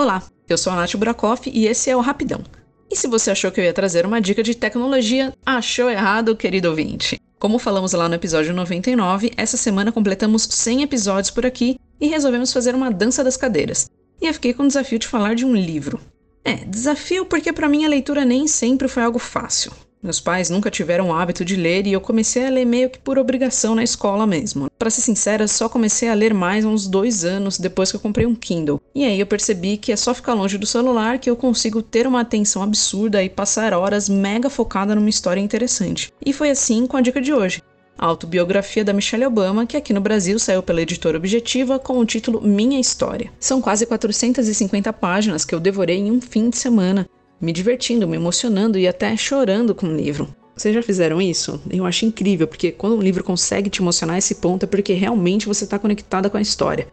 Olá, eu sou a Nath Burakoff e esse é o Rapidão. E se você achou que eu ia trazer uma dica de tecnologia, achou errado, querido ouvinte. Como falamos lá no episódio 99, essa semana completamos 100 episódios por aqui e resolvemos fazer uma dança das cadeiras. E eu fiquei com o desafio de falar de um livro. É, desafio porque para mim a leitura nem sempre foi algo fácil. Meus pais nunca tiveram o hábito de ler e eu comecei a ler meio que por obrigação na escola mesmo. Para ser sincera, só comecei a ler mais uns dois anos depois que eu comprei um Kindle. E aí eu percebi que é só ficar longe do celular que eu consigo ter uma atenção absurda e passar horas mega focada numa história interessante. E foi assim com a dica de hoje. A autobiografia da Michelle Obama, que aqui no Brasil saiu pela editora Objetiva com o título Minha História. São quase 450 páginas que eu devorei em um fim de semana me divertindo, me emocionando e até chorando com o livro. Vocês já fizeram isso? Eu acho incrível, porque quando um livro consegue te emocionar esse ponto é porque realmente você está conectada com a história.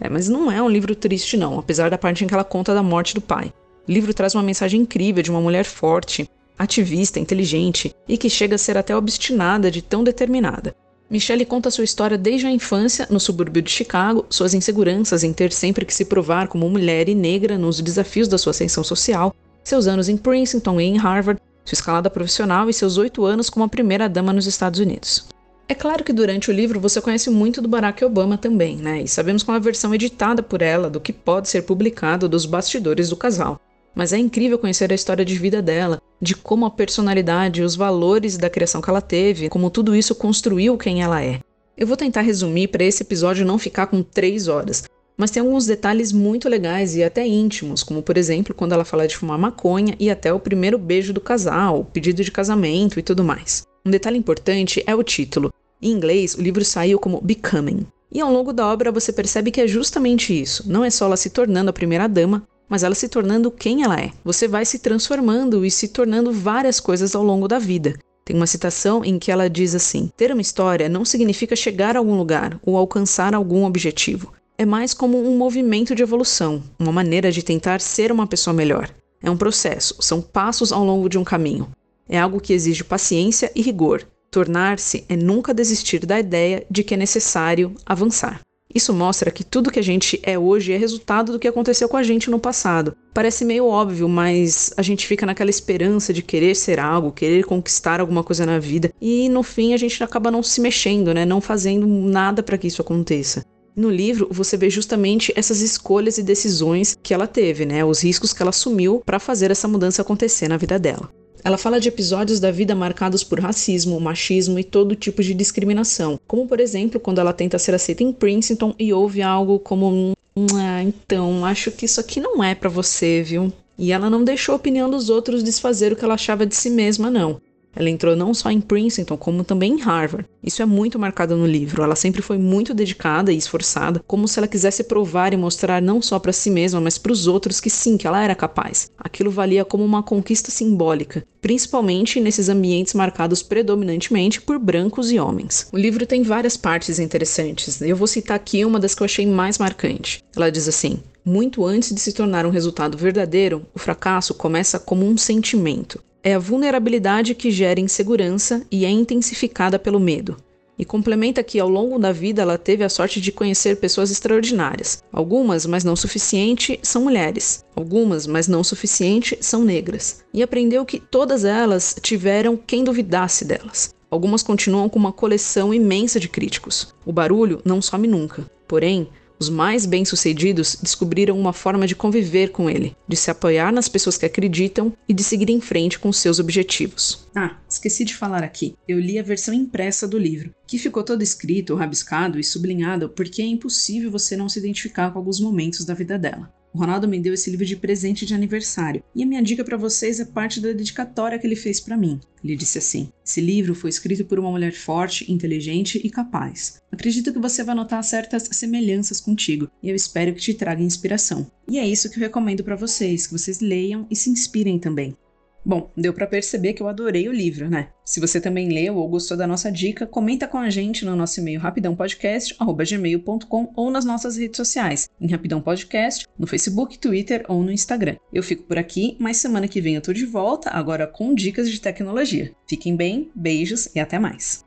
É, mas não é um livro triste, não, apesar da parte em que ela conta da morte do pai. O livro traz uma mensagem incrível de uma mulher forte, ativista, inteligente e que chega a ser até obstinada de tão determinada. Michelle conta sua história desde a infância no subúrbio de Chicago, suas inseguranças em ter sempre que se provar como mulher e negra nos desafios da sua ascensão social seus anos em Princeton e em Harvard, sua escalada profissional e seus oito anos como a primeira-dama nos Estados Unidos. É claro que durante o livro você conhece muito do Barack Obama também, né? E sabemos com a versão editada por ela do que pode ser publicado dos bastidores do casal. Mas é incrível conhecer a história de vida dela, de como a personalidade, os valores da criação que ela teve, como tudo isso construiu quem ela é. Eu vou tentar resumir para esse episódio não ficar com três horas, mas tem alguns detalhes muito legais e até íntimos, como por exemplo quando ela fala de fumar maconha e até o primeiro beijo do casal, pedido de casamento e tudo mais. Um detalhe importante é o título. Em inglês, o livro saiu como Becoming. E ao longo da obra você percebe que é justamente isso. Não é só ela se tornando a primeira dama, mas ela se tornando quem ela é. Você vai se transformando e se tornando várias coisas ao longo da vida. Tem uma citação em que ela diz assim: Ter uma história não significa chegar a algum lugar ou alcançar algum objetivo é mais como um movimento de evolução, uma maneira de tentar ser uma pessoa melhor. É um processo, são passos ao longo de um caminho. É algo que exige paciência e rigor. Tornar-se é nunca desistir da ideia de que é necessário avançar. Isso mostra que tudo que a gente é hoje é resultado do que aconteceu com a gente no passado. Parece meio óbvio, mas a gente fica naquela esperança de querer ser algo, querer conquistar alguma coisa na vida, e no fim a gente acaba não se mexendo, né? Não fazendo nada para que isso aconteça. No livro, você vê justamente essas escolhas e decisões que ela teve, né? Os riscos que ela assumiu para fazer essa mudança acontecer na vida dela. Ela fala de episódios da vida marcados por racismo, machismo e todo tipo de discriminação, como por exemplo quando ela tenta ser aceita em Princeton e ouve algo como ah, então acho que isso aqui não é para você, viu? E ela não deixou a opinião dos outros desfazer o que ela achava de si mesma, não. Ela entrou não só em Princeton, como também em Harvard. Isso é muito marcado no livro. Ela sempre foi muito dedicada e esforçada, como se ela quisesse provar e mostrar não só para si mesma, mas para os outros que sim, que ela era capaz. Aquilo valia como uma conquista simbólica, principalmente nesses ambientes marcados predominantemente por brancos e homens. O livro tem várias partes interessantes. Eu vou citar aqui uma das que eu achei mais marcante. Ela diz assim: muito antes de se tornar um resultado verdadeiro, o fracasso começa como um sentimento. É a vulnerabilidade que gera insegurança e é intensificada pelo medo. E complementa que ao longo da vida ela teve a sorte de conhecer pessoas extraordinárias. Algumas, mas não suficiente, são mulheres. Algumas, mas não suficiente, são negras. E aprendeu que todas elas tiveram quem duvidasse delas. Algumas continuam com uma coleção imensa de críticos. O barulho não some nunca. Porém, os mais bem-sucedidos descobriram uma forma de conviver com ele, de se apoiar nas pessoas que acreditam e de seguir em frente com seus objetivos. Ah, esqueci de falar aqui. Eu li a versão impressa do livro, que ficou todo escrito, rabiscado e sublinhado porque é impossível você não se identificar com alguns momentos da vida dela. O Ronaldo me deu esse livro de presente de aniversário, e a minha dica para vocês é parte da dedicatória que ele fez para mim. Ele disse assim: Esse livro foi escrito por uma mulher forte, inteligente e capaz. Acredito que você vai notar certas semelhanças contigo, e eu espero que te traga inspiração. E é isso que eu recomendo para vocês, que vocês leiam e se inspirem também. Bom, deu para perceber que eu adorei o livro, né? Se você também leu ou gostou da nossa dica, comenta com a gente no nosso e-mail rapidãopodcast@gmail.com ou nas nossas redes sociais, em Rapidão Podcast, no Facebook, Twitter ou no Instagram. Eu fico por aqui, mas semana que vem eu tô de volta, agora com dicas de tecnologia. Fiquem bem, beijos e até mais.